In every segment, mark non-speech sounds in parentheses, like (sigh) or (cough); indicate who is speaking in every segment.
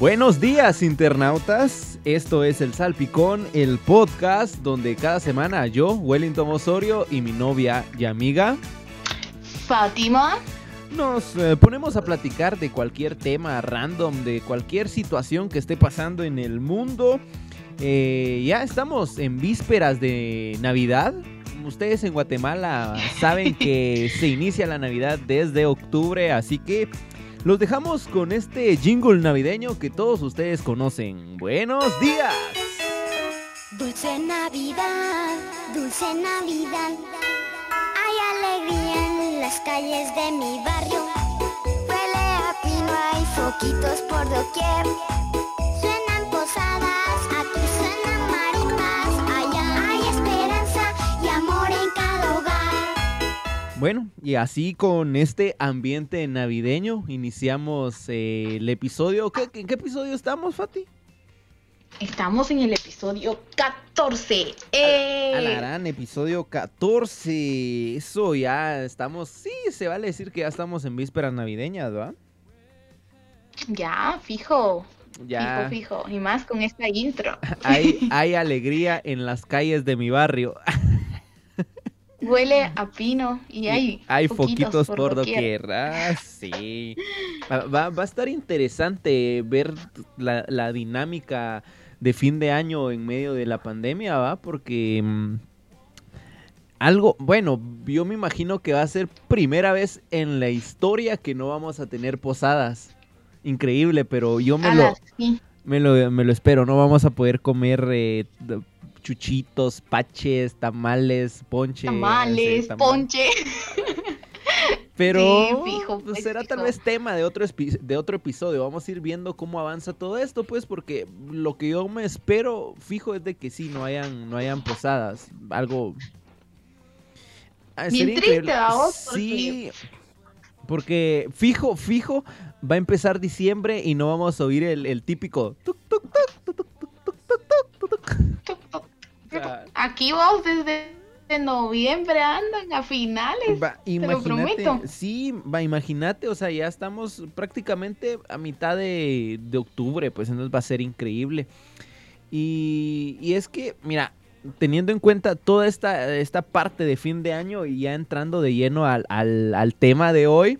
Speaker 1: Buenos días internautas, esto es El Salpicón, el podcast donde cada semana yo, Wellington Osorio y mi novia y amiga
Speaker 2: Fátima
Speaker 1: nos eh, ponemos a platicar de cualquier tema random, de cualquier situación que esté pasando en el mundo. Eh, ya estamos en vísperas de Navidad. Ustedes en Guatemala saben que (laughs) se inicia la Navidad desde octubre, así que los dejamos con este jingle navideño que todos ustedes conocen. Buenos días.
Speaker 3: Dulce Navidad, dulce Navidad. Hay alegría en las calles de mi barrio. Huele a pino, hay foquitos por doquier.
Speaker 1: Bueno, y así con este ambiente navideño iniciamos eh, el episodio. ¿Qué, ¿En qué episodio estamos, Fati?
Speaker 2: Estamos en el episodio 14. ¡Eh!
Speaker 1: A la gran episodio 14. Eso ya estamos. Sí, se vale decir que ya estamos en vísperas navideñas, ¿va?
Speaker 2: Ya, fijo.
Speaker 1: Ya.
Speaker 2: Fijo, fijo. Y más con esta intro.
Speaker 1: Hay, (laughs) hay alegría en las calles de mi barrio.
Speaker 2: Huele a pino y hay,
Speaker 1: hay foquitos, por, doquier. Ah, sí. Va, va- a estar interesante ver la, la dinámica de fin de año en medio de la pandemia, ¿va? Porque mm, algo, bueno, yo me imagino que va a ser primera vez en la historia que no vamos a tener posadas. Increíble, pero yo me lo,
Speaker 2: sí.
Speaker 1: me lo, me lo espero, no vamos a poder comer eh, chuchitos, paches, tamales, ponche.
Speaker 2: Tamales,
Speaker 1: sí,
Speaker 2: ponche.
Speaker 1: Pero
Speaker 2: Sí, fijo,
Speaker 1: pues, será tal vez tema de otro, de otro episodio. Vamos a ir viendo cómo avanza todo esto, pues, porque lo que yo me espero, fijo, es de que sí, no hayan, no hayan posadas. Algo... Ah,
Speaker 2: Bien
Speaker 1: sería
Speaker 2: triste,
Speaker 1: increíble.
Speaker 2: ¿vamos? Porque-
Speaker 1: Sí, porque fijo, fijo, va a empezar diciembre y no vamos a oír el, el típico... tuc,
Speaker 2: Aquí vos desde noviembre andan a finales.
Speaker 1: Va,
Speaker 2: lo prometo.
Speaker 1: sí, va, imagínate, o sea, ya estamos prácticamente a mitad de, de octubre, pues entonces va a ser increíble. Y, y es que, mira, teniendo en cuenta toda esta, esta parte de fin de año y ya entrando de lleno al, al- al tema de hoy,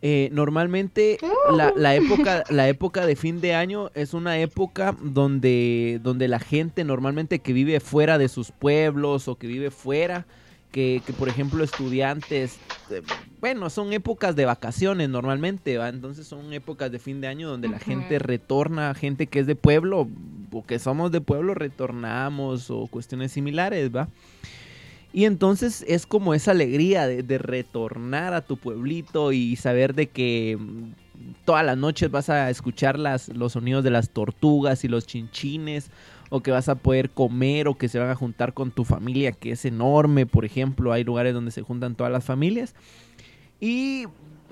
Speaker 1: eh, normalmente la, la época, la época de fin de año es una época donde, donde la gente normalmente que vive fuera de sus pueblos o que vive fuera, que, que, por ejemplo estudiantes, eh, bueno, son épocas de vacaciones normalmente, ¿va? entonces son épocas de fin de año donde la gente retorna, gente que es de pueblo o que somos de pueblo retornamos o cuestiones similares, ¿va? Y entonces es como esa alegría de, retornar a tu pueblito y saber de que mm, todas las noches vas a escuchar las, los sonidos de las tortugas y los chinchines, o que vas a poder comer, o que se van a juntar con tu familia, que es enorme, por ejemplo, hay lugares donde se juntan todas las familias. Y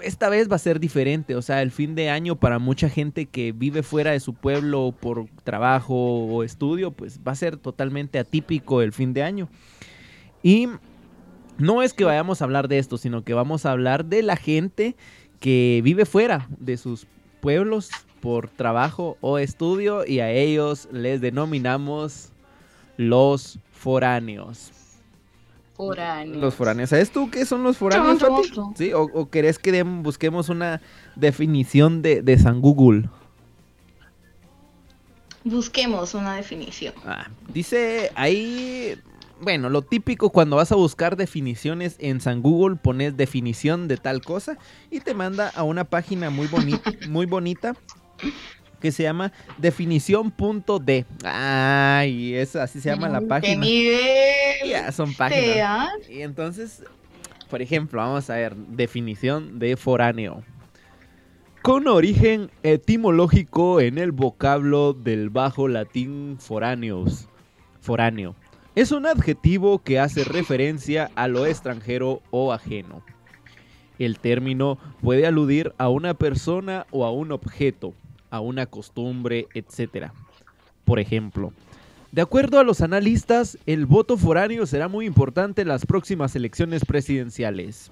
Speaker 1: esta vez va a ser diferente, o sea, el fin de año para mucha gente que vive fuera de su pueblo por trabajo o estudio, pues va a ser totalmente atípico el fin de año. Y no es que vayamos a hablar de esto, sino que vamos a hablar de la gente que vive fuera de sus pueblos por trabajo o estudio y a ellos les denominamos los foráneos.
Speaker 2: Foráneos.
Speaker 1: Los foráneos. ¿Sabes tú qué son los foráneos. ¿Sí? ¿O, o querés que busquemos una definición de, de San Google?
Speaker 2: Busquemos una definición.
Speaker 1: Ah, dice ahí, bueno, lo típico cuando vas a buscar definiciones en San Google, pones definición de tal cosa y te manda a una página muy, boni- (laughs) muy bonita que se llama definición.d. Ay, es así se llama la
Speaker 2: ¿Qué
Speaker 1: página.
Speaker 2: nivel?
Speaker 1: Ya, son páginas. Y entonces, por ejemplo, vamos a ver, definición de foráneo. Con origen etimológico en el vocablo del bajo latín foráneos. Foráneo. Es un adjetivo que hace referencia a lo extranjero o ajeno. El término puede aludir a una persona o a un objeto, a una costumbre, etc. Por ejemplo, de acuerdo a los analistas, el voto foráneo será muy importante en las próximas elecciones presidenciales.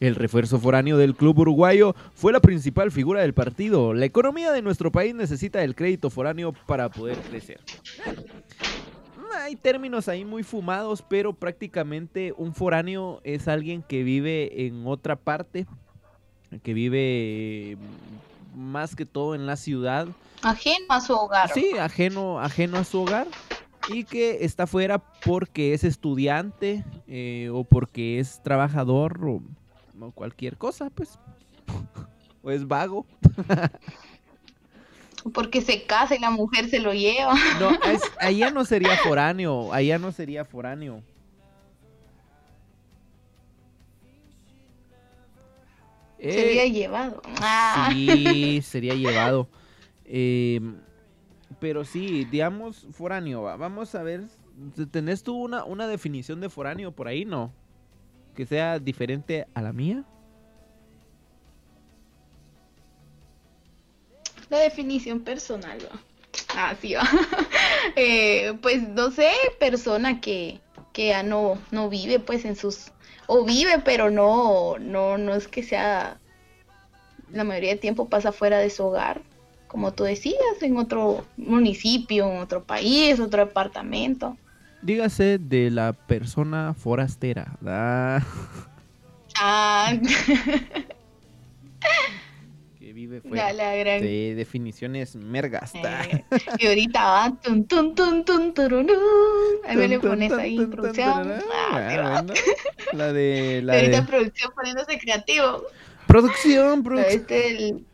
Speaker 1: El refuerzo foráneo del club uruguayo fue la principal figura del partido. La economía de nuestro país necesita el crédito foráneo para poder crecer. Hay términos ahí muy fumados, pero prácticamente un foráneo es alguien que vive en otra parte, que vive mm, más que todo en la ciudad.
Speaker 2: Ajeno a su hogar.
Speaker 1: Sí, ajeno, ajeno a su hogar y que está fuera porque es estudiante eh, o porque es trabajador o, o cualquier cosa, pues. (laughs) o es vago. (laughs)
Speaker 2: Porque se casa y la mujer se lo lleva.
Speaker 1: No, es- (laughs) allá no sería foráneo, allá no sería foráneo. Eh,
Speaker 2: Sería llevado. Ah.
Speaker 1: Sí, sería llevado. Eh, pero sí, digamos foráneo. va. Vamos a ver, ¿tenés tú una, una definición de foráneo por ahí? No. Que sea diferente a la mía.
Speaker 2: La definición personal, va. Ah, sí, va. (laughs) Eh, pues no sé, persona que, que ya no, no vive pues en sus... O vive, pero no, no, no es que sea... La mayoría del tiempo pasa fuera de su hogar, como tú decías, en otro municipio, en otro país, otro departamento.
Speaker 1: Dígase de la persona forastera. ¿verdad?
Speaker 2: Ah,
Speaker 1: que (laughs) vive fuera.
Speaker 2: la, la gran...
Speaker 1: De definiciones mergas. ¿verdad?
Speaker 2: Eh, y ahorita va tun tun tun tun tururú. Ahí me le pones ahí producción. Ah,
Speaker 1: Ah, bueno. (laughs) La de. La
Speaker 2: ahorita
Speaker 1: de...
Speaker 2: producción poniéndose creativo.
Speaker 1: Producción, producción.
Speaker 2: Este el...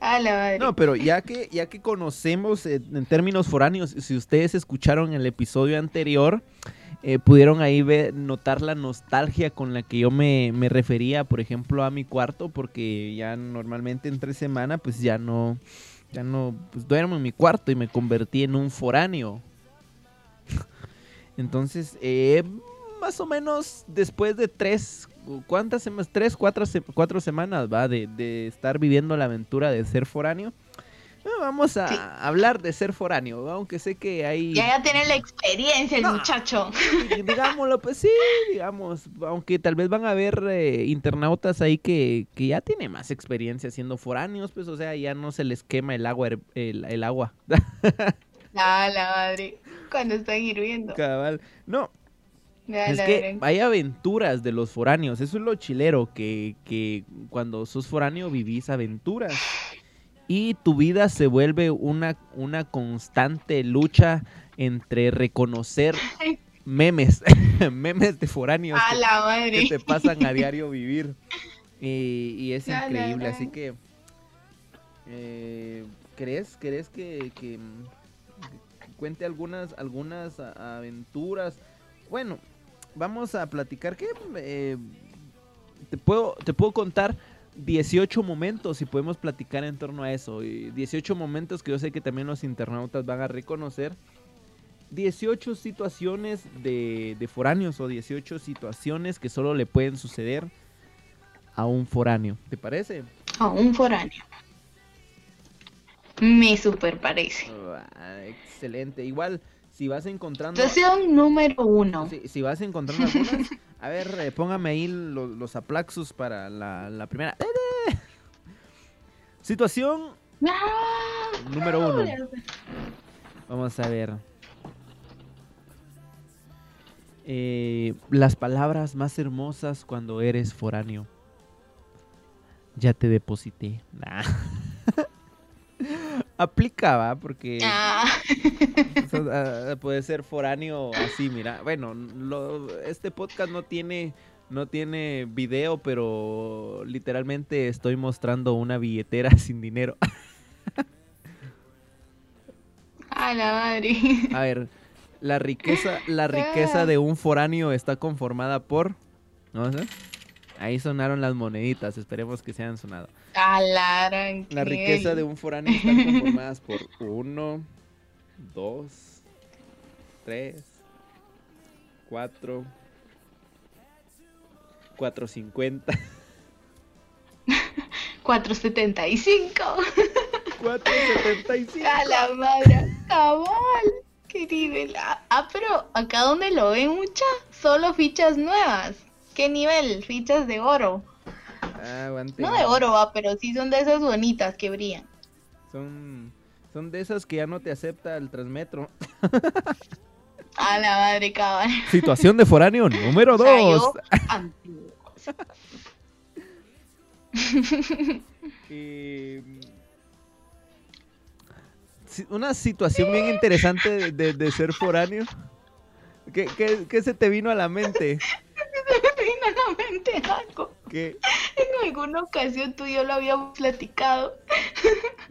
Speaker 2: A (laughs) la madre.
Speaker 1: No, pero ya que, ya que conocemos eh, en términos foráneos, si ustedes escucharon el episodio anterior, eh, pudieron ahí ver, notar la nostalgia con la que yo me, refería, por ejemplo, a mi cuarto, porque ya normalmente entre semana, pues ya no, ya no, pues duermo en mi cuarto y me convertí en un foráneo. (laughs) Entonces, eh, más o menos después de tres, ¿cuántas semanas? Tres, cuatro, cuatro semanas, va, de estar viviendo la aventura de ser foráneo. Vamos a
Speaker 2: Sí.
Speaker 1: hablar de ser foráneo, aunque sé que hay...
Speaker 2: Ya ya tiene la experiencia el
Speaker 1: No.
Speaker 2: muchacho.
Speaker 1: Digámoslo, pues sí, digamos, aunque tal vez van a haber eh, internautas ahí que, que ya tienen más experiencia siendo foráneos, pues o sea, ya no se les quema el agua, el, el agua. (laughs)
Speaker 2: La madre. Cuando están hirviendo.
Speaker 1: Cabal. No, es
Speaker 2: la
Speaker 1: que hay aventuras de los foráneos, eso es lo chilero, que, que cuando sos foráneo vivís aventuras. Y tu vida se vuelve una, una constante lucha entre reconocer memes, (laughs) memes de foráneos.
Speaker 2: A
Speaker 1: que-
Speaker 2: la
Speaker 1: que
Speaker 2: madre.
Speaker 1: te pasan a diario vivir. Y, y es
Speaker 2: la
Speaker 1: increíble, así que... eh, ¿Crees, crees que, que, mm, cuente algunas, algunas aventuras? Bueno, vamos a platicar que... eh, te, puedo, te puedo contar 18 momentos y podemos platicar en torno a eso. y 18 momentos que yo sé que también los internautas van a reconocer. 18 situaciones de, de foráneos o 18 situaciones que solo le pueden suceder a un foráneo. ¿Te parece?
Speaker 2: A un foráneo. Me super parece.
Speaker 1: Ah, excelente. Igual, si vas encontrando...
Speaker 2: Situación número uno.
Speaker 1: Si, si vas encontrando algunas, a ver, eh, póngame ahí lo- los aplaxos para la, la primera. Situación
Speaker 2: Ah,
Speaker 1: número uno. Vamos a ver. Eh, las palabras más hermosas cuando eres foráneo. Ya te deposité. Nah. Aplicaba porque
Speaker 2: Ah, (laughs) (laughs)
Speaker 1: ah, puede ser foráneo así, mira. Bueno, lo- este podcast no tiene no tiene video, pero literalmente estoy mostrando una billetera (laughs) sin dinero.
Speaker 2: a la madre.
Speaker 1: A ver, la riqueza, la riqueza de un foráneo está conformada por. Ahí sonaron las moneditas, esperemos que se hayan sonado.
Speaker 2: A la gran
Speaker 1: La
Speaker 2: que-
Speaker 1: riqueza de un foráneo está conformada por uno, dos, tres, cuatro, cuatro cincuenta, (laughs)
Speaker 2: 475. (laughs)
Speaker 1: cuatro setenta y cinco.
Speaker 2: A la madre. Cabal. Qué nivel. Ah, ah, pero acá donde lo ven mucha, solo fichas nuevas. ¿Qué nivel? Fichas de oro.
Speaker 1: Ah.
Speaker 2: No de oro, va, pero sí son de esas bonitas que brillan.
Speaker 1: Son, son de esas que ya no te acepta el Transmetro.
Speaker 2: A la madre, cabal.
Speaker 1: Situación de foráneo número
Speaker 2: O sea,
Speaker 1: 2.
Speaker 2: yo, antiguos. (laughs)
Speaker 1: Eh, una situación bien interesante de, de- de ser foráneo. ¿Qué, qué, qué se te vino a la mente? (laughs)
Speaker 2: Finalmente algo.
Speaker 1: ¿Qué, (laughs)
Speaker 2: En alguna ocasión tú y yo lo habíamos platicado.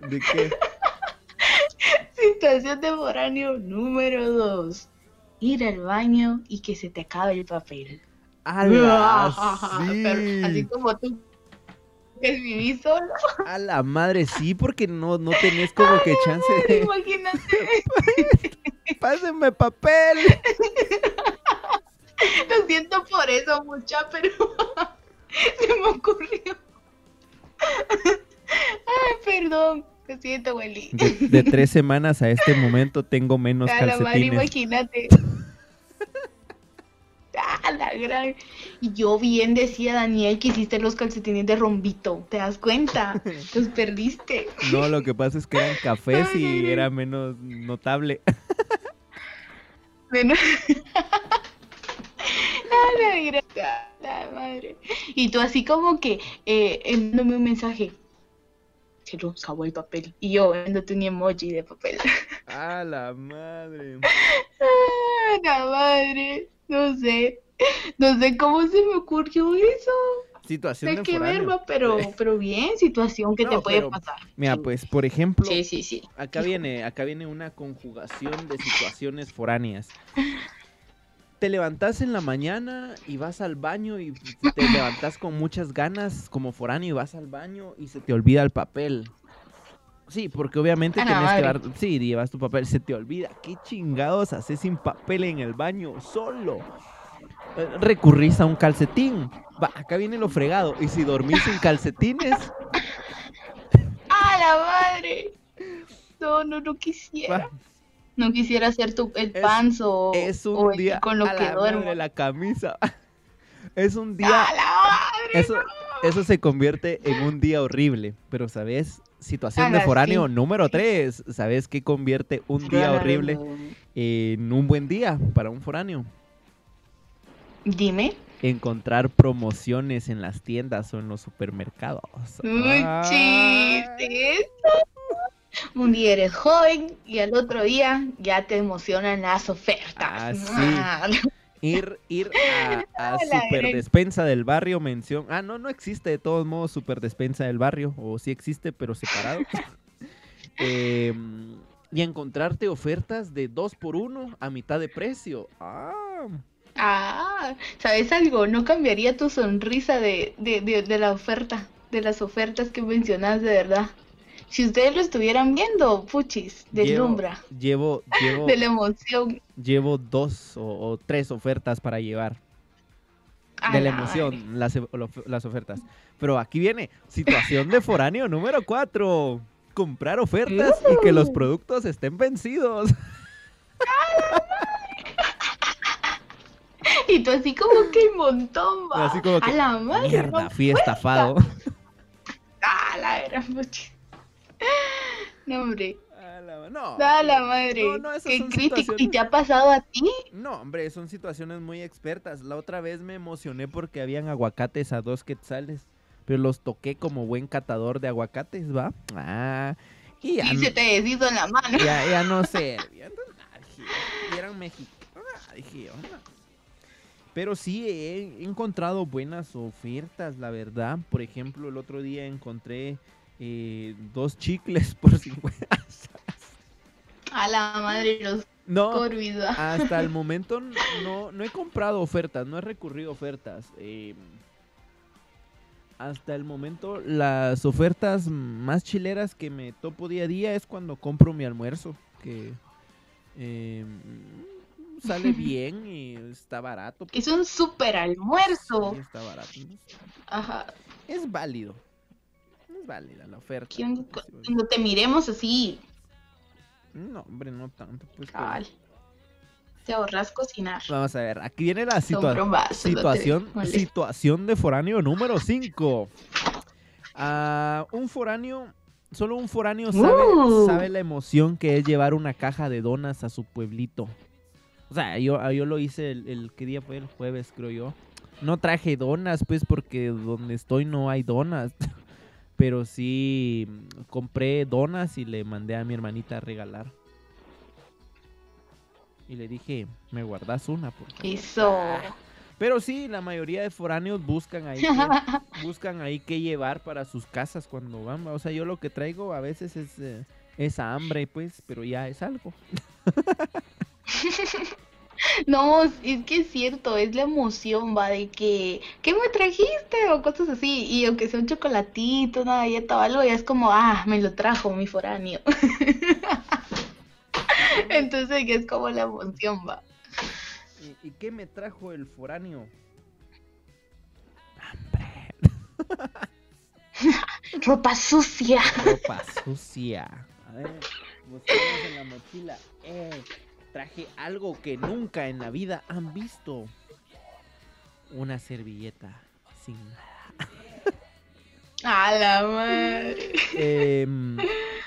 Speaker 1: ¿De qué? (laughs)
Speaker 2: Situación de foráneo número 2. Ir al baño y que se te acabe el papel.
Speaker 1: ¡Ala! (laughs)
Speaker 2: Pero así
Speaker 1: Sí.
Speaker 2: como tú que vivís solo.
Speaker 1: A la madre, sí, porque no, no tenés como que chance de.
Speaker 2: Imagínate.
Speaker 1: ¡Pásenme papel!
Speaker 2: Lo siento por eso, mucha, pero (laughs) se me ocurrió. Ay, perdón. Lo siento, Willy.
Speaker 1: De, de tres semanas a este momento tengo menos
Speaker 2: A la madre,
Speaker 1: calcetines.
Speaker 2: imagínate. Ah, la gran. Y yo bien decía, Daniel, que hiciste los calcetines de rombito. ¿Te das cuenta? Los (laughs) perdiste.
Speaker 1: No, lo que pasa es que eran cafés
Speaker 2: Ay, ay,
Speaker 1: y
Speaker 2: ay.
Speaker 1: era menos notable.
Speaker 2: Bueno. (laughs) Ah, la gran- madre. Y tú así como que eh, enviándome un mensaje. Se nos acabó el papel. Y yo enviándote un emoji de papel. (laughs)
Speaker 1: ¡A la madre!
Speaker 2: Ah, la madre. No sé. No sé cómo se me ocurrió eso.
Speaker 1: Situación
Speaker 2: Hay que verlo, pero, (laughs) pero bien, situación que
Speaker 1: No,
Speaker 2: te puede
Speaker 1: pero-
Speaker 2: pasar.
Speaker 1: Mira, pues, por ejemplo,
Speaker 2: Sí, sí, sí.
Speaker 1: acá viene, acá viene una conjugación de situaciones foráneas. Te levantas en la mañana y vas al baño y te levantas con muchas ganas como foráneo y vas al baño y se te olvida el papel. Sí, porque obviamente
Speaker 2: A la
Speaker 1: tienes que dar, sí, llevas tu papel, se te olvida. ¿Qué chingados haces sin papel en el baño solo? Recurrís a un calcetín. Va, acá viene lo fregado. Y si dormís sin calcetines, (laughs)
Speaker 2: ¡Ah, la madre! No, no, no quisiera.
Speaker 1: va,
Speaker 2: No quisiera hacer tu, el
Speaker 1: Es-
Speaker 2: pants o,
Speaker 1: es un
Speaker 2: el-
Speaker 1: día
Speaker 2: con lo
Speaker 1: a
Speaker 2: que
Speaker 1: la
Speaker 2: duermo.
Speaker 1: madre, la camisa. (laughs) Es un día
Speaker 2: ¡Ah, la madre!
Speaker 1: eso eso se convierte en un día horrible, pero sabes, situación de foráneo
Speaker 2: sí.
Speaker 1: número 3, ¿sabes qué convierte un día horrible en un buen día para un foráneo?
Speaker 2: Dime.
Speaker 1: Encontrar promociones en las tiendas o en los supermercados.
Speaker 2: Chiste. Un día eres joven y al otro día ya te emocionan las ofertas.
Speaker 1: Ah, (laughs) sí. Ir, ir a, a
Speaker 2: la
Speaker 1: Super
Speaker 2: gran-
Speaker 1: Despensa del Barrio, mención. Ah, no, no existe de todos modos Super Despensa del Barrio, o sí existe, pero separado. (laughs) Em, y encontrarte ofertas de 2 por 1 a mitad de precio. Ah,
Speaker 2: Ah, ¿sabes algo? No cambiaría tu sonrisa de, de, de, de la oferta, de las ofertas que mencionas de verdad. Si ustedes lo estuvieran viendo, puchis, deslumbra,
Speaker 1: llevo, llevo, (laughs)
Speaker 2: de la emoción.
Speaker 1: llevo dos o, o tres ofertas para llevar.
Speaker 2: A
Speaker 1: de la
Speaker 2: la
Speaker 1: emoción, las, ofertas. Pero aquí viene, situación de foráneo número 4. Comprar ofertas y que los productos estén vencidos. (laughs)
Speaker 2: Y tú así como que un montón, va.
Speaker 1: Así como que,
Speaker 2: a la madre,
Speaker 1: Mierda, fui estafado. (laughs)
Speaker 2: Ah, la gran. No, hombre.
Speaker 1: A la- No,
Speaker 2: Da la madre.
Speaker 1: No, no,
Speaker 2: Qué crítico. ¿Y te ha pasado a ti?
Speaker 1: no, hombre, son situaciones muy expertas. La otra vez me emocioné porque habían aguacates a dos quetzales. Pero los toqué como buen catador de aguacates, ¿va? Ah, y ya,
Speaker 2: Y
Speaker 1: no-
Speaker 2: se te deshizo en la mano.
Speaker 1: ya, ya no (laughs) sé. y eran mexicanos. Pero sí he encontrado buenas ofertas, la verdad. Por ejemplo, el otro día encontré eh, dos chicles (laughs) por 50.
Speaker 2: A la madre, los
Speaker 1: No,
Speaker 2: Corbis, va.
Speaker 1: hasta el (laughs) momento no, no he comprado ofertas, no he recurrido a ofertas. eh, hasta el momento las ofertas más chileras que me topo día a día es cuando compro mi almuerzo, que eh, sale (laughs) bien y está barato.
Speaker 2: Es un super almuerzo.
Speaker 1: Sí, está barato.
Speaker 2: Ajá.
Speaker 1: Es válido. Válida la oferta.
Speaker 2: Cuando te miremos así,
Speaker 1: No, hombre, no tanto. Pues.
Speaker 2: Te ahorras cocinar.
Speaker 1: Vamos a ver, aquí viene la situa-
Speaker 2: bromas,
Speaker 1: situación, situación de foráneo número 5. un foráneo, solo un foráneo sabe,
Speaker 2: Uh.
Speaker 1: sabe la emoción que es llevar una caja de donas a su pueblito. O sea, yo, yo lo hice el, el- ¿qué día fue? El jueves, creo yo. No traje donas, pues, porque donde estoy no hay donas. (laughs) Pero sí mm, compré donas y le mandé a mi hermanita a regalar. Y le dije, me guardas una, por favor?"
Speaker 2: Eso.
Speaker 1: Pero sí, la mayoría de foráneos buscan ahí qué, (laughs) buscan ahí qué llevar para sus casas cuando van. O sea, yo lo que traigo a veces es, eh, es hambre, pues, pero ya es algo. (laughs) (laughs)
Speaker 2: No, es que es cierto, es la emoción, va, de que, ¿qué me trajiste? O cosas así, y aunque sea un chocolatito, una galleta o algo, ya es como, ah, me lo trajo mi foráneo. (laughs) Entonces, que es como la emoción, va.
Speaker 1: ¿Y, y qué me trajo el foráneo? (laughs)
Speaker 2: Ropa sucia.
Speaker 1: Ropa sucia. A ver, buscamos en la mochila. Eh, traje algo que nunca en la vida han visto. Una servilleta sin nada. (laughs)
Speaker 2: A la madre.
Speaker 1: Em,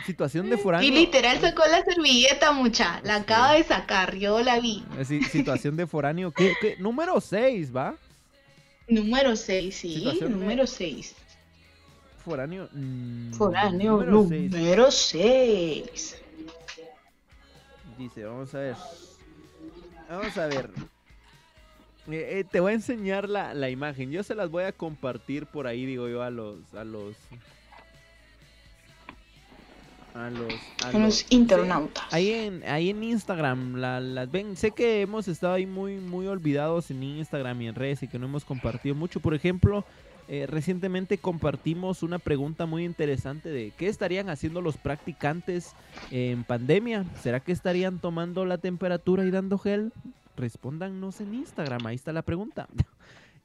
Speaker 1: situación de foráneo.
Speaker 2: Y literal sacó la servilleta, mucha. La acaba de sacar, yo la vi.
Speaker 1: Eh, sí, situación de foráneo. ¿Qué, qué? Número 6, ¿va?
Speaker 2: Número 6, sí,
Speaker 1: Situación de-
Speaker 2: número 6.
Speaker 1: Foráneo. mm,
Speaker 2: Foráneo
Speaker 1: número seis.
Speaker 2: número 6.
Speaker 1: Dice, vamos a ver. Vamos a ver. Eh, eh, te voy a enseñar la, la imagen. Yo se las voy a compartir por ahí, digo yo, a los. A los. A los. A
Speaker 2: Los
Speaker 1: los-
Speaker 2: internautas.
Speaker 1: Ahí en, ahí en Instagram, la- las ven. Sé que hemos estado ahí muy, muy olvidados en Instagram y en redes y que no hemos compartido mucho. Por ejemplo, eh, recientemente compartimos una pregunta muy interesante de qué estarían haciendo los practicantes en pandemia. ¿Será que estarían tomando la temperatura y dando gel? Respóndanos en Instagram, ahí está la pregunta. (laughs)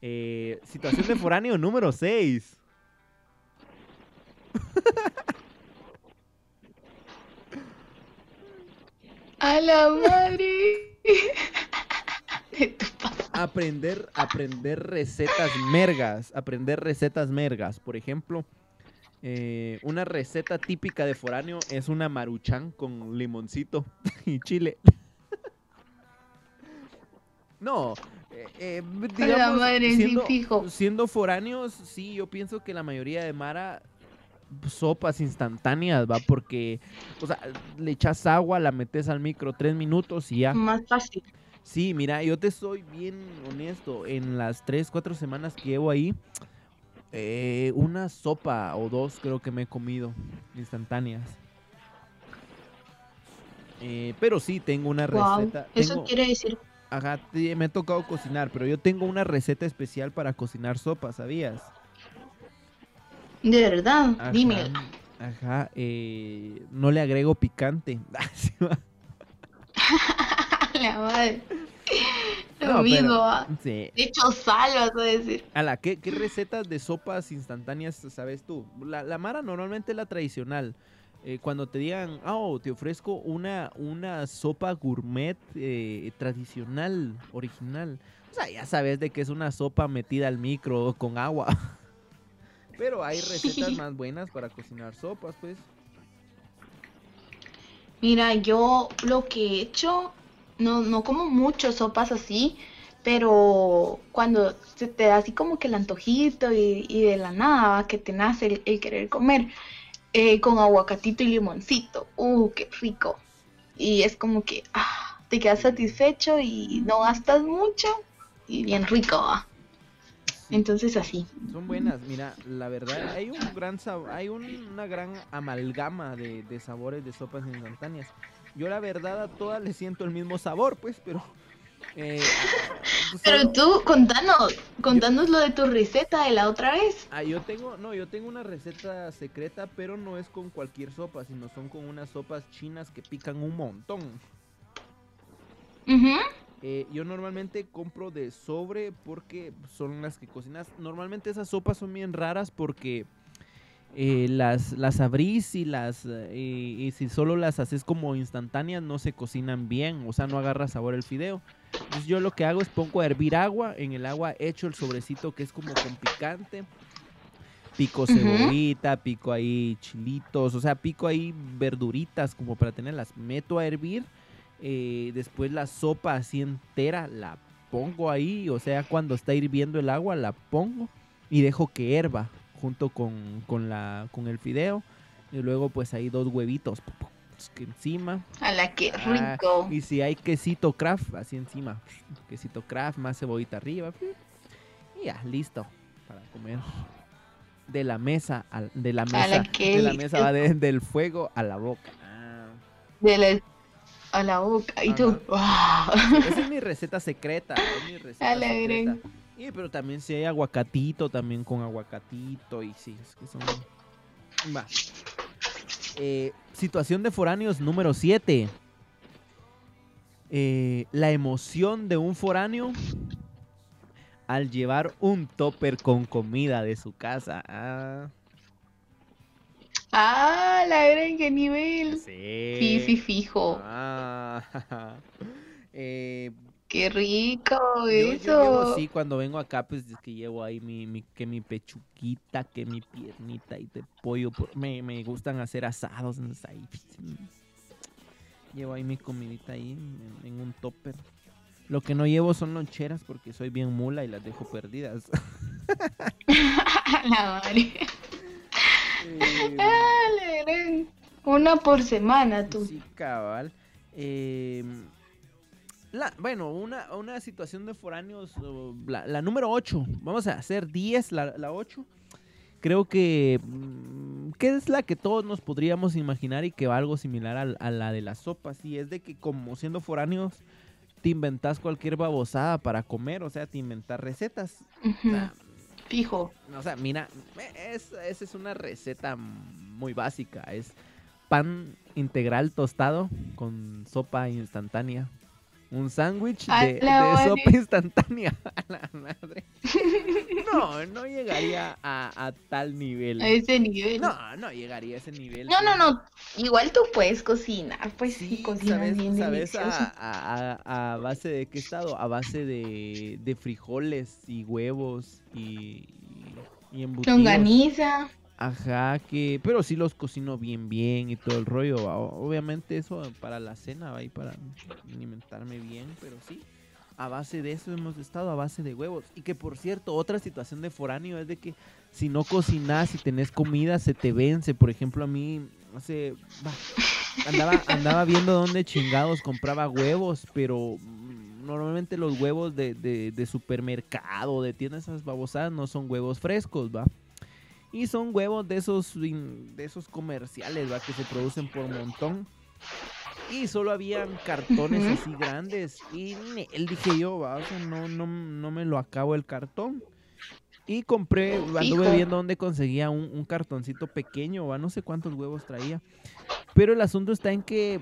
Speaker 1: Eh, situación de foráneo número 6. (laughs)
Speaker 2: A la madre. (laughs) De tu.
Speaker 1: Aprender, aprender recetas mergas, aprender recetas mergas. Por ejemplo, eh, una receta típica de foráneo es una maruchan con limoncito (laughs) y chile. no, eh, eh,
Speaker 2: la madre,
Speaker 1: siendo,
Speaker 2: fijo.
Speaker 1: siendo foráneos, sí, yo pienso que la mayoría de Mara sopas instantáneas, va, porque, o sea, le echas agua, la metes al micro tres minutos y ya.
Speaker 2: Más fácil.
Speaker 1: Sí, mira, yo te soy bien honesto. En las 3, 4 semanas que llevo ahí, eh, una sopa o dos creo que me he comido instantáneas. Eh, pero sí, tengo una
Speaker 2: Wow.
Speaker 1: receta.
Speaker 2: Eso
Speaker 1: tengo-
Speaker 2: quiere decir.
Speaker 1: Ajá, te- me ha tocado cocinar, pero yo tengo una receta especial para cocinar sopa, ¿sabías?
Speaker 2: De verdad,
Speaker 1: Ajá,
Speaker 2: dime.
Speaker 1: Ajá, eh, no le agrego picante. (laughs) (laughs)
Speaker 2: La madre.
Speaker 1: No, pero-
Speaker 2: va.
Speaker 1: Sí.
Speaker 2: De hecho, sal, vas a decir.
Speaker 1: Ala, ¿qué, qué recetas de sopas instantáneas sabes tú? La, la Mara normalmente es la tradicional. Eh, cuando te digan, ah, oh, te ofrezco una, una sopa gourmet eh, tradicional, original. O sea, ya sabes de que es una sopa metida al micro con agua. (laughs) Pero hay recetas más buenas para cocinar sopas, pues.
Speaker 2: Mira, yo lo que he hecho, no, no como mucho sopas así, pero cuando se te da así como que el antojito y, y de la nada que te nace el, querer comer, eh, con aguacatito y limoncito, ¡uh, qué rico! Y es como que, ah, te quedas satisfecho y no gastas mucho y bien rico, va.
Speaker 1: Sí.
Speaker 2: Entonces así.
Speaker 1: Son buenas, mira, la verdad, hay un gran hay un- una gran amalgama de, de sabores de sopas instantáneas. Yo la verdad a todas le siento el mismo sabor, pues, pero... eh, (laughs)
Speaker 2: Pero
Speaker 1: solo-
Speaker 2: tú, contanos, contanos lo de tu receta de la otra vez.
Speaker 1: Ah, yo tengo, no, yo tengo una receta secreta, pero no es con cualquier sopa, sino son con unas sopas chinas que pican un montón. Eh, yo normalmente compro de sobre porque son las que cocinas. Normalmente esas sopas son bien raras porque eh, las, las abrís y las eh, y si solo las haces como instantáneas no se cocinan bien, o sea, no agarra sabor el fideo. Entonces yo lo que hago es pongo a hervir agua, en el agua echo el sobrecito que es como con picante, pico cebollita, pico ahí chilitos, o sea, pico ahí verduritas como para tenerlas, meto a hervir, eh, después la sopa así entera la pongo ahí, o sea, cuando está hirviendo el agua la pongo y dejo que herva junto con, con la, con el fideo. Y luego pues ahí dos huevitos pu- pu- que encima.
Speaker 2: A la que
Speaker 1: Ah,
Speaker 2: rico.
Speaker 1: Y si hay quesito craft, así encima. Quesito craft, más cebollita arriba. Y ya, listo. Para comer. De la mesa, al- de la
Speaker 2: A la
Speaker 1: mesa,
Speaker 2: que
Speaker 1: de la mesa va de-
Speaker 2: listo.
Speaker 1: del fuego a la boca. Ah,
Speaker 2: De la, a la boca. Y tú, wow.
Speaker 1: esa es mi receta secreta. es mi receta (laughs)
Speaker 2: A la
Speaker 1: secreta.
Speaker 2: gran.
Speaker 1: Y pero también si hay aguacatito, también con aguacatito y sí, es que son... Va. Eh, situación de foráneos número 7. la emoción de un foráneo al llevar un topper con comida de su casa. Ah,
Speaker 2: Ah, la gran, qué nivel.
Speaker 1: sí.
Speaker 2: Sí, sí, fijo.
Speaker 1: Ah, (laughs) eh,
Speaker 2: Qué rico
Speaker 1: Yo, yo
Speaker 2: eso.
Speaker 1: llevo así cuando vengo acá, pues es que llevo ahí mi, mi- que mi pechuquita, que mi piernita y de pollo. me, me gustan hacer asados, entonces ahí llevo ahí mi comidita ahí en, en un topper. Lo que no llevo son loncheras porque soy bien mula y las dejo perdidas. (laughs)
Speaker 2: la madre.
Speaker 1: Eh,
Speaker 2: Ah. Una por semana, tú.
Speaker 1: Sí, cabal. Eh, la, bueno, una, una situación de foráneos, la, la número 8. Vamos a hacer 10, la, la 8. Creo que, mm, que es la que todos nos podríamos imaginar y que va algo similar a, la de las sopas. Y es de que como siendo foráneos, te inventas cualquier babosada para comer, o sea, te inventas recetas. O
Speaker 2: Ujú,
Speaker 1: sea,
Speaker 2: Fijo.
Speaker 1: o sea, mira, es- esa es una receta muy básica. Es pan integral tostado con sopa instantánea. Un sándwich
Speaker 2: A
Speaker 1: de, sopa (laughs) instantánea. (laughs) A la madre. (laughs) No, no llegaría a, a tal nivel.
Speaker 2: A ese nivel.
Speaker 1: No, no llegaría a ese nivel.
Speaker 2: No, no, no. Igual tú puedes cocinar. Pues sí,
Speaker 1: Sí,
Speaker 2: cocinas
Speaker 1: ¿sabes,
Speaker 2: bien
Speaker 1: sabes a base de qué estado? A base de, de frijoles y huevos y, y embutidos.
Speaker 2: Longaniza.
Speaker 1: Ajá, que, pero sí los cocino bien, bien y todo el rollo. va, Obviamente eso para la cena, va y para alimentarme bien, pero sí. A base de eso hemos estado, a base de huevos. Y que por cierto, otra situación de foráneo es de que si no cocinas y tenés comida, se te vence. Por ejemplo, a mí hace... andaba, andaba viendo dónde chingados compraba huevos, pero normalmente los huevos de, de, de supermercado, de tiendas esas babosadas, no son huevos frescos, ¿va? Y son huevos de esos, de esos comerciales, ¿va? Que se producen por montón. Y solo habían cartones así grandes. Y él dije yo, ¿va? O sea, no, no, no me lo acabo el cartón. Y compré, anduve viendo dónde conseguía un, un cartoncito pequeño, ¿va? No sé cuántos huevos traía. Pero el asunto está en que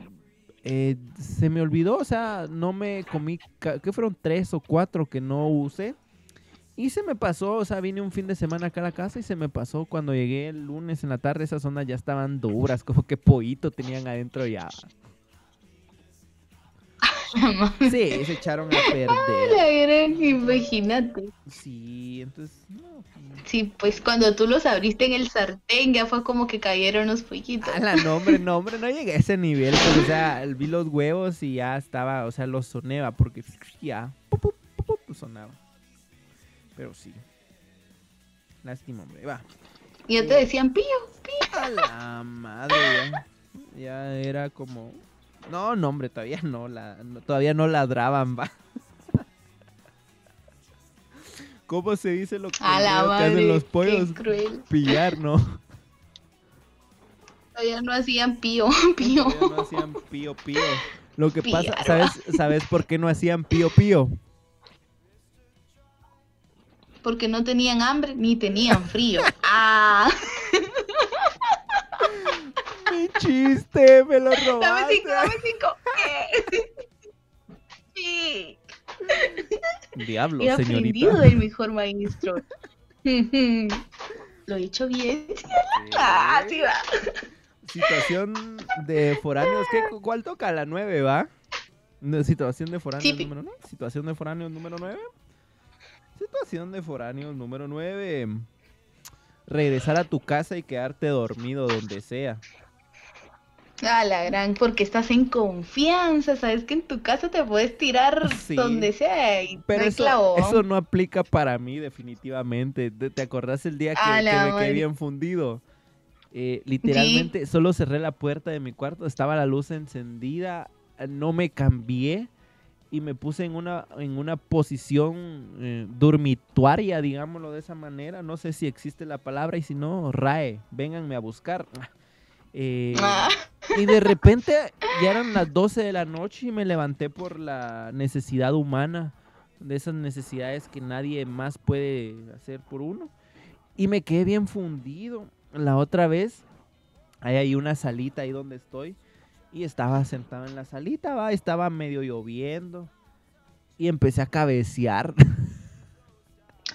Speaker 1: eh, se me olvidó, o sea, no me comí, ¿qué fueron? Tres o cuatro que no usé. Y se me pasó, o sea, vine un fin de semana acá a la casa y se me pasó cuando llegué el lunes en la tarde, esas zonas ya estaban duras, como que pollito tenían adentro ya. (laughs) Sí, se echaron a perder.
Speaker 2: La imagínate.
Speaker 1: Sí, entonces, no.
Speaker 2: Sí, pues cuando tú los abriste en el sartén ya fue como que cayeron los pollitos.
Speaker 1: La nombre, nombre, no llegué a ese nivel, pues, o sea, vi los huevos y ya estaba, o sea, los sonaba porque ya sonaba. Pero sí. Lástima, hombre, va.
Speaker 2: Y ya te decían pío, pío.
Speaker 1: A la madre, ya. Ya era como. No, no, hombre, todavía no, la, no- todavía no ladraban, va. (laughs) ¿Cómo se dice lo que,
Speaker 2: A la
Speaker 1: lo que hacen
Speaker 2: madre,
Speaker 1: los
Speaker 2: qué
Speaker 1: pollos?
Speaker 2: cruel.
Speaker 1: Pillar, ¿no?
Speaker 2: Todavía no hacían pío, pío.
Speaker 1: Todavía no hacían pío pío. Lo que pasa, ¿sabes, ¿sabes por qué no hacían pío pío?
Speaker 2: Porque no tenían hambre ni tenían frío. (laughs) Ah,
Speaker 1: Mi chiste, me lo
Speaker 2: dame
Speaker 1: robaste.
Speaker 2: cinco, dame cinco. Sí.
Speaker 1: Diablo,
Speaker 2: He
Speaker 1: señorita.
Speaker 2: aprendido del mejor maestro. (laughs) lo he hecho bien. Ah, sí va.
Speaker 1: Situación de foráneos, ¿qué, ¿cuál toca? La 9, ¿va? Situación de foráneos número 9. Situación de foráneos número 9. Situación de foráneos número 9. Regresar a tu casa y quedarte dormido donde sea.
Speaker 2: Ah, la gran, porque estás en confianza, sabes que en tu casa te puedes tirar
Speaker 1: Sí.
Speaker 2: donde sea y
Speaker 1: Pero
Speaker 2: no
Speaker 1: eso, eso no aplica para mí definitivamente. ¿Te, te acordás el día que,
Speaker 2: A
Speaker 1: me quedé bien fundido? Eh, literalmente solo cerré la puerta de mi cuarto, estaba la luz encendida, no me cambié y me puse en una, en una posición eh, dormituaria, digámoslo de esa manera. No sé si existe la palabra y si no, RAE, vénganme a buscar. (laughs) Eh, y de repente ya eran las 12 de la noche y me levanté por la necesidad humana, de esas necesidades que nadie más puede hacer por uno. Y me quedé bien fundido. La otra vez, hay ahí una salita ahí donde estoy. Y estaba sentado en la salita, va, estaba medio lloviendo. Y empecé a cabecear. (laughs)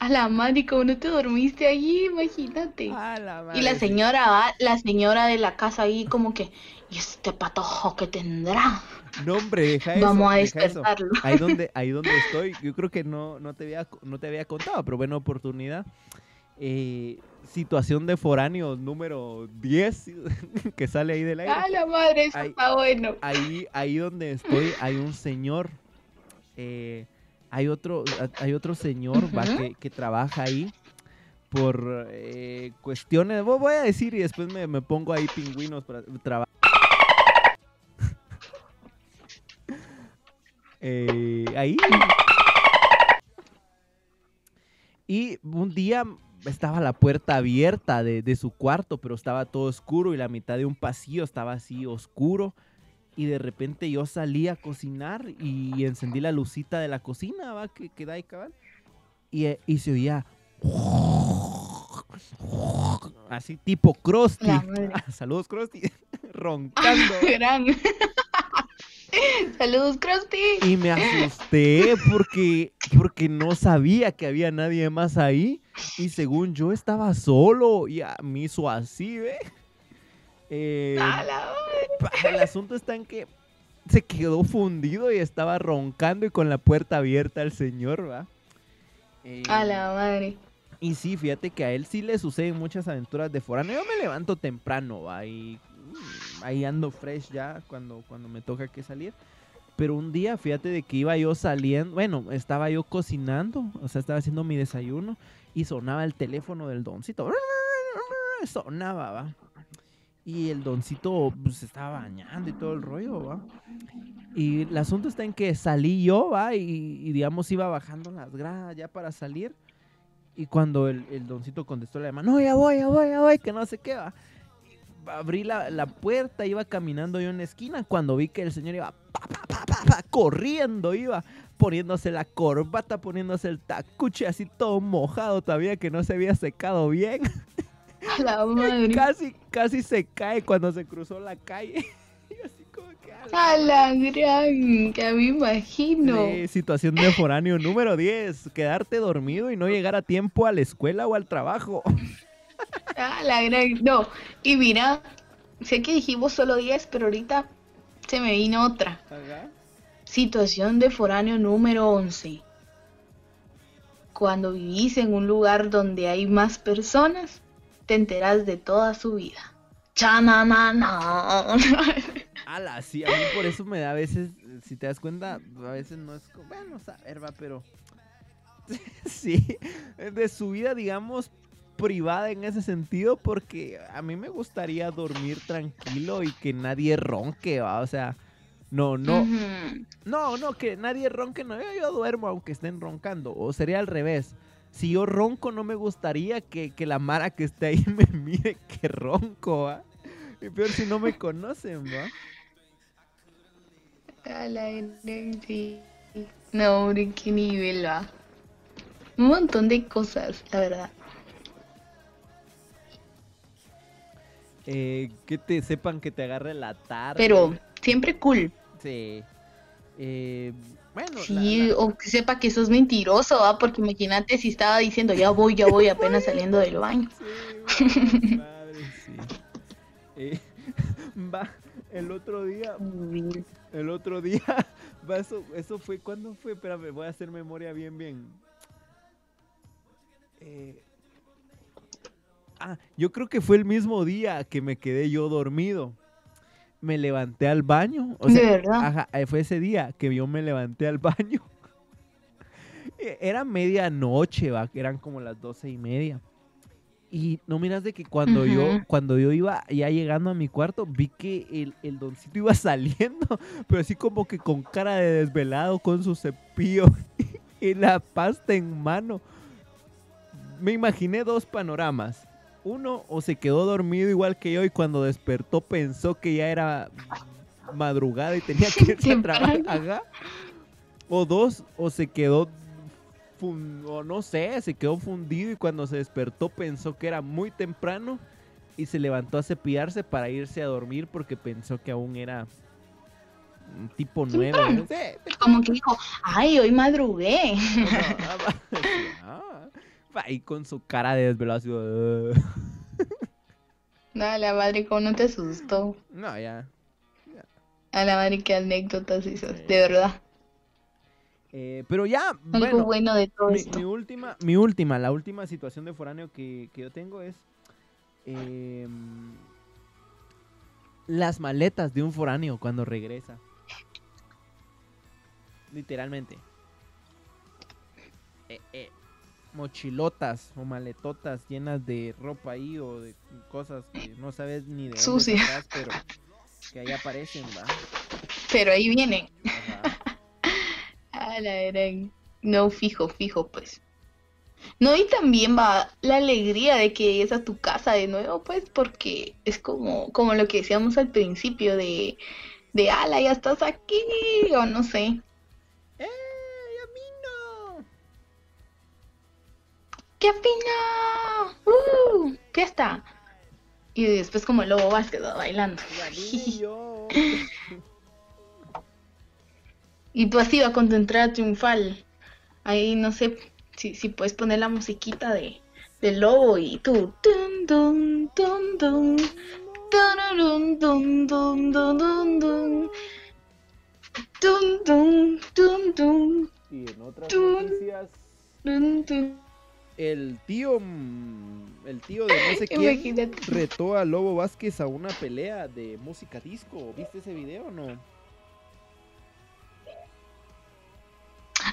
Speaker 2: a la madre, como no te dormiste allí, imagínate.
Speaker 1: A la
Speaker 2: Y la
Speaker 1: madre,
Speaker 2: señora va, la señora de la casa ahí como que, ¿y este patojo que tendrá?
Speaker 1: No, hombre, deja eso.
Speaker 2: Vamos a despertarlo.
Speaker 1: ahí donde, (laughs) ahí donde estoy, yo creo que no, no, te había, no te había contado, pero buena oportunidad. Eh, situación de foráneo número 10 (laughs) que sale ahí del aire.
Speaker 2: A la madre, eso
Speaker 1: Ay.
Speaker 2: está bueno.
Speaker 1: Ahí, ahí donde estoy hay un señor. eh, hay otro, hay otro señor va, que, que trabaja ahí por eh, cuestiones. vo- Voy a decir y después me, me pongo ahí pingüinos para trabajar. (laughs) Eh, ahí. Y un día estaba la puerta abierta de, de su cuarto, pero estaba todo oscuro y la mitad de un pasillo estaba así oscuro. Y de repente yo salí a cocinar y encendí la lucita de la cocina, ¿va? Que, que da ahí, cabal. Y, eh, y se oía. Así tipo Krusty. (laughs) Saludos, Krusty. (laughs) Roncando.
Speaker 2: Gran. (laughs) Saludos, Krusty.
Speaker 1: Y me asusté porque, porque no sabía que había nadie más ahí. Y según yo estaba solo. Y a- me hizo así, ¿ve? Eh,
Speaker 2: A la madre.
Speaker 1: pa- el asunto está en que se quedó fundido y estaba roncando y con la puerta abierta el señor, ¿va? Eh,
Speaker 2: A la madre.
Speaker 1: y sí, fíjate que a él sí le suceden muchas aventuras de foráneo. Yo me levanto temprano, ¿va? Y ahí ando fresh ya cuando, cuando me toca que salir. Pero un día, fíjate de que iba yo saliendo, bueno, estaba yo cocinando, o sea, estaba haciendo mi desayuno y sonaba el teléfono del doncito. Sonaba, ¿va? Y el doncito pues, se estaba bañando y todo el rollo, ¿va? Y el asunto está en que salí yo, ¿va? Y, y, digamos iba bajando las gradas ya para salir. Y cuando el, el doncito contestó la llamada, no, ya voy, ya voy, ya voy, que no sé qué va. Abrí la, la puerta, iba caminando yo en la esquina cuando vi que el señor iba pa, pa, pa, pa, pa, corriendo, iba poniéndose la corbata, poniéndose el tacuche así todo mojado todavía que no se había secado bien.
Speaker 2: A la (laughs) madre.
Speaker 1: Casi, casi se cae cuando se cruzó la calle. (laughs) Y así como que, "A la
Speaker 2: A la gran. Que me imagino.
Speaker 1: Sí, situación de foráneo número 10. Quedarte dormido y no llegar a tiempo a la escuela o al trabajo. (laughs)
Speaker 2: A la gran. No. Y mira, sé que dijimos solo 10, pero ahorita se me vino otra. Situación de foráneo número 11. Cuando vivís en un lugar donde hay más personas, te enteras de toda su vida. Chananana. (laughs)
Speaker 1: Ala, sí, a mí por eso me da a veces, si te das cuenta, a veces no es como, bueno, saber, va, pero (laughs) sí, de su vida, digamos, privada en ese sentido, porque a mí me gustaría dormir tranquilo y que nadie ronque, va, o sea, no, no. No, no, que nadie ronque, no, yo, yo duermo aunque estén roncando, o sería al revés. Si yo ronco, no me gustaría que, que la Mara que esté ahí (laughs) me mire que ronco, ¿va? Y peor si no me conocen, ¿va?
Speaker 2: No, hombre, qué nivel va. Un montón de cosas, la verdad.
Speaker 1: Eh, que te sepan que te agarre la tarde.
Speaker 2: Pero siempre cool.
Speaker 1: Sí. Eh, bueno, la-
Speaker 2: Sí,
Speaker 1: la-
Speaker 2: o que sepa que sos mentiroso, ¿va? Porque imagínate si estaba diciendo, ya voy, ya voy, apenas saliendo del baño.
Speaker 1: Sí, Madre, sí. Eh, (laughs) va, el otro día, el otro día, (laughs) va, eso, eso fue, ¿cuándo fue? Espérame, voy a hacer memoria bien, bien. Eh, ah, yo creo que fue el mismo día que me quedé yo dormido. Me levanté al baño. O
Speaker 2: ¿De verdad?
Speaker 1: Ajá, eh, fue ese día que yo me levanté al baño. (laughs) Eh, Era medianoche, va, eran como las doce y media. Y no miras de que cuando yo, cuando yo iba ya llegando a mi cuarto, vi que el, el doncito iba (laughs) saliendo, pero así como que con cara de desvelado, con su cepillo (laughs) y la pasta en mano. Me imaginé dos panoramas. Uno, o se quedó dormido igual que yo y cuando despertó pensó que ya era madrugada y tenía que (laughs) irse a trabajar. O dos, o se quedó, fun- o no sé, se quedó fundido y cuando se despertó pensó que era muy temprano y se levantó a cepillarse para irse a dormir porque pensó que aún era un tipo nueve. Sí,
Speaker 2: Como que dijo, ay, hoy madrugué. (laughs)
Speaker 1: Ah. Va (laughs) ahí con su cara de desvelado.
Speaker 2: No, la madre, ¿cómo no te asustó?
Speaker 1: No, ya.
Speaker 2: A la madre, qué anécdotas esas, de verdad.
Speaker 1: Eh, pero ya,
Speaker 2: Algo
Speaker 1: bueno,
Speaker 2: bueno de todo
Speaker 1: mi,
Speaker 2: esto.
Speaker 1: mi última, mi última, la última situación de foráneo que, que yo tengo es em, las maletas de un foráneo cuando regresa. Literalmente. Eh, eh, mochilotas o maletotas llenas de ropa ahí o de cosas que no sabes ni de dónde pero que ahí aparecen, ¿va?
Speaker 2: Pero ahí vienen. (laughs) A la gran. No, fijo, fijo, pues. No, y también va la alegría de que llegues a tu casa de nuevo, pues, porque es como, como lo que decíamos al principio de, de ala, ya estás aquí, o no sé. ¡Qué fina! ¡Uh! Fiesta. Y después como el lobo Vázquez bailando. Y tú así va con tu entrada triunfal. Ahí no sé si, si puedes poner la musiquita de, del lobo y tú. Dun, dun, dun, dun. Tararun, dun, dun, dun, dun, dun. Dun, dun, dun, dun,
Speaker 1: Y en otras noticias,
Speaker 2: dun, dun.
Speaker 1: El tío, mm, el tío de no sé (laughs) quién
Speaker 2: Imagínate.
Speaker 1: retó a Lobo Vázquez a una pelea de música disco. ¿Viste ese video o no?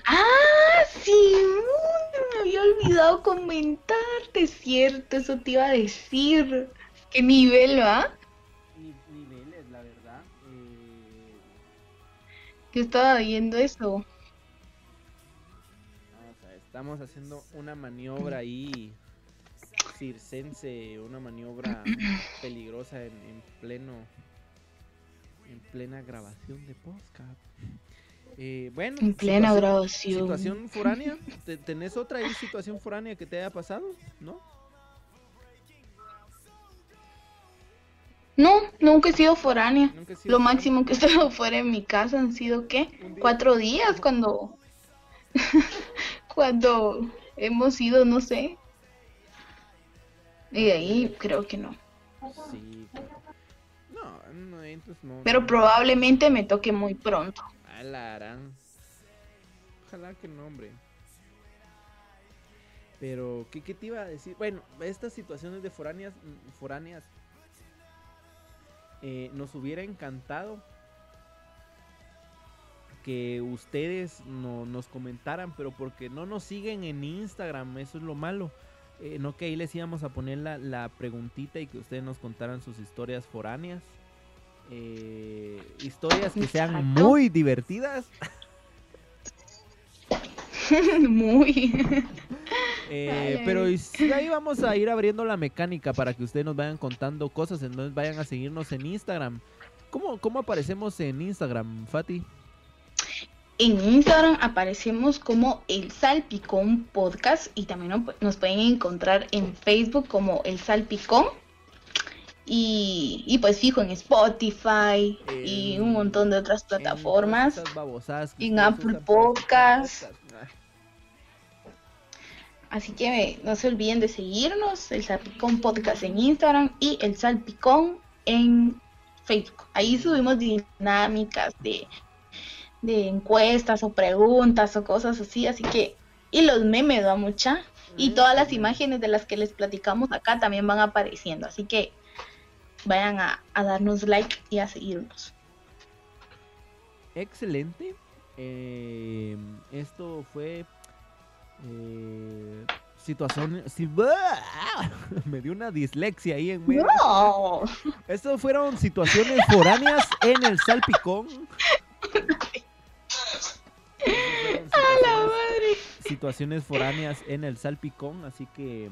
Speaker 2: Ah, sí, me había olvidado comentarte, cierto, eso te iba a decir. ¿Qué nivel, va?
Speaker 1: Ni- niveles, la verdad. Eh,
Speaker 2: Yo estaba viendo eso.
Speaker 1: Estamos haciendo una maniobra ahí circense, una maniobra (clears throat) peligrosa en, en pleno, en plena grabación de podcast. Eh, bueno,
Speaker 2: En plena grabación.
Speaker 1: ¿Situación foránea? ¿Te- ¿Tenés otra ahí situación foránea que te haya pasado? ¿No?
Speaker 2: No, nunca he sido foránea.
Speaker 1: Nunca he sido
Speaker 2: Lo máximo que he estado (laughs) fuera en mi casa han sido, ¿qué? Cuatro días cuando... (laughs) cuando hemos ido, no sé. Y de ahí creo que no.
Speaker 1: Sí. No, no, entonces no.
Speaker 2: Pero probablemente me toque muy pronto.
Speaker 1: A la harán. Ojalá que no, hombre. Pero, ¿qué, qué te iba a decir? Bueno, estas situaciones de foráneas, foráneas eh, nos hubiera encantado que ustedes no, nos comentaran, pero porque no nos siguen en Instagram, eso es lo malo. Eh, no que ahí les íbamos a poner la, la preguntita y que ustedes nos contaran sus historias foráneas. Eh, historias que sean
Speaker 2: Exacto.
Speaker 1: muy divertidas. (laughs)
Speaker 2: muy.
Speaker 1: Eh, pero ahí vamos a ir abriendo la mecánica para que ustedes nos vayan contando cosas. Entonces vayan a seguirnos en Instagram. ¿Cómo, cómo aparecemos en Instagram, Fati?
Speaker 2: En Instagram aparecemos como El Salpicón Podcast y también no- nos pueden encontrar en Facebook como El Salpicón. Y, y pues fijo en Spotify y un montón de otras plataformas. En Apple Podcast. Así que no se olviden de seguirnos, el Salpicón Podcast en Instagram y el Salpicón en Facebook. Ahí subimos dinámicas de, de encuestas o preguntas o cosas así, así que, y los memes, va mucha, y todas las imágenes de las que les platicamos acá también van apareciendo, así que vayan a, darnos like y a seguirnos.
Speaker 1: Excelente. Eh, esto fue eh, situación. (laughs) me dio una dislexia ahí en medio. No. Estos fueron situaciones foráneas en el salpicón. (laughs)
Speaker 2: A la madre.
Speaker 1: Situaciones foráneas en el salpicón, así que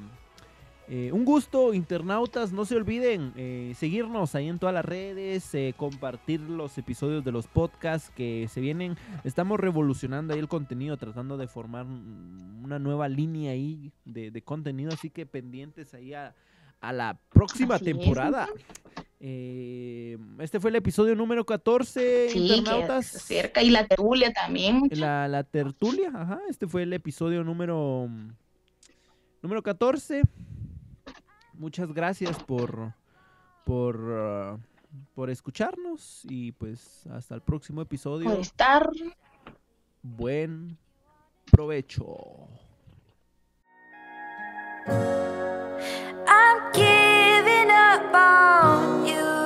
Speaker 1: eh, un gusto, internautas. No se olviden eh, seguirnos ahí en todas las redes, eh, compartir los episodios de los podcasts que se vienen. Estamos revolucionando ahí el contenido, tratando de formar una nueva línea ahí de, contenido. Así que pendientes ahí a, la próxima temporada. este fue el episodio número 14, internautas.
Speaker 2: Cerca y la tertulia también.
Speaker 1: La, la tertulia, ajá. Este fue el episodio número, número 14 muchas gracias por, por, uh, por escucharnos y pues hasta el próximo episodio.
Speaker 2: Por estar.
Speaker 1: Buen provecho. I'm giving up on you.